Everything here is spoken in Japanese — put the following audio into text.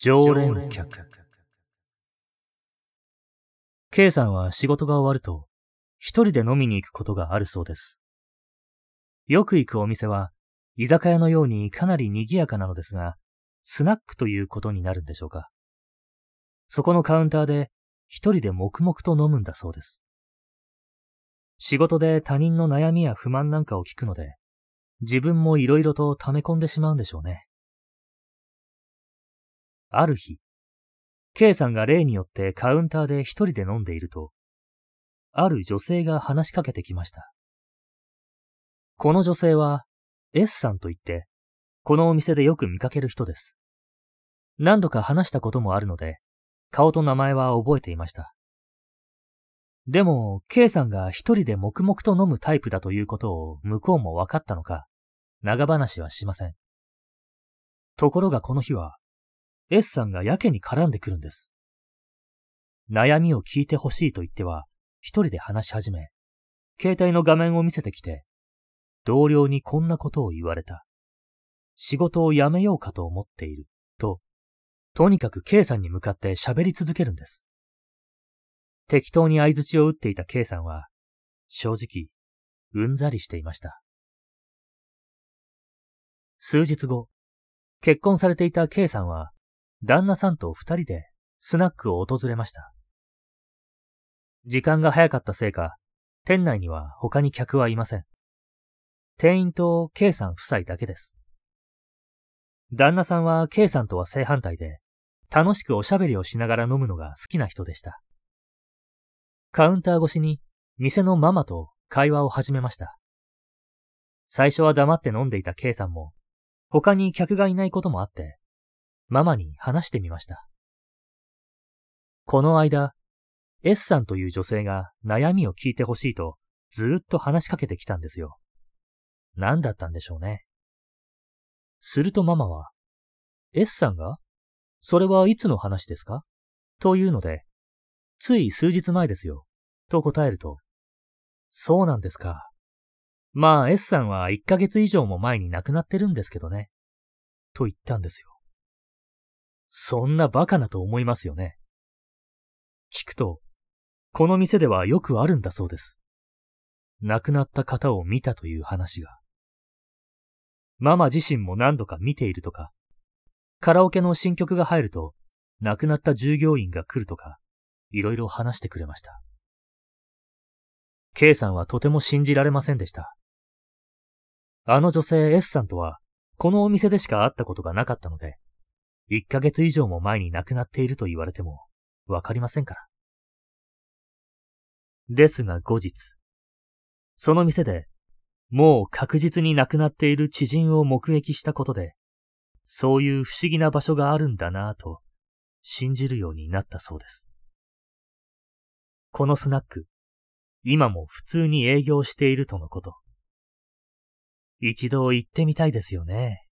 常連客。K さんは仕事が終わると、一人で飲みに行くことがあるそうです。よく行くお店は、居酒屋のようにかなり賑やかなのですが、スナックということになるんでしょうか。そこのカウンターで一人で黙々と飲むんだそうです。仕事で他人の悩みや不満なんかを聞くので、自分も色々と溜め込んでしまうんでしょうね。ある日、K さんが例によってカウンターで一人で飲んでいると、ある女性が話しかけてきました。この女性は S さんといって、このお店でよく見かける人です。何度か話したこともあるので、顔と名前は覚えていました。でも、K さんが一人で黙々と飲むタイプだということを向こうも分かったのか、長話はしません。ところがこの日は、S さんがやけに絡んでくるんです。悩みを聞いてほしいと言っては、一人で話し始め、携帯の画面を見せてきて、同僚にこんなことを言われた。仕事を辞めようかと思っている。と、とにかく K さんに向かって喋り続けるんです。適当に相槌を打っていた K さんは、正直、うんざりしていました。数日後、結婚されていた K さんは、旦那さんと二人でスナックを訪れました。時間が早かったせいか、店内には他に客はいません。店員と K さん夫妻だけです。旦那さんは K さんとは正反対で、楽しくおしゃべりをしながら飲むのが好きな人でした。カウンター越しに店のママと会話を始めました。最初は黙って飲んでいた K さんも、他に客がいないこともあって、ママに話してみました。この間、S さんという女性が悩みを聞いてほしいとずっと話しかけてきたんですよ。何だったんでしょうね。するとママは、S さんがそれはいつの話ですか？というので、つい数日前ですよ。と答えると、そうなんですか。まあ S さんは1ヶ月以上も前に亡くなってるんですけどね。と言ったんですよ。そんなバカなと思いますよね。聞くと、この店ではよくあるんだそうです。亡くなった方を見たという話が。ママ自身も何度か見ているとか、カラオケの新曲が入ると、亡くなった従業員が来るとか、いろいろ話してくれました。K さんはとても信じられませんでした。あの女性 S さんとは、このお店でしか会ったことがなかったので、1ヶ月以上も前に亡くなっていると言われても、わかりませんから。ですが後日、その店で、もう確実に亡くなっている知人を目撃したことで、そういう不思議な場所があるんだなぁと、信じるようになったそうです。このスナック、今も普通に営業しているとのこと。一度行ってみたいですよね。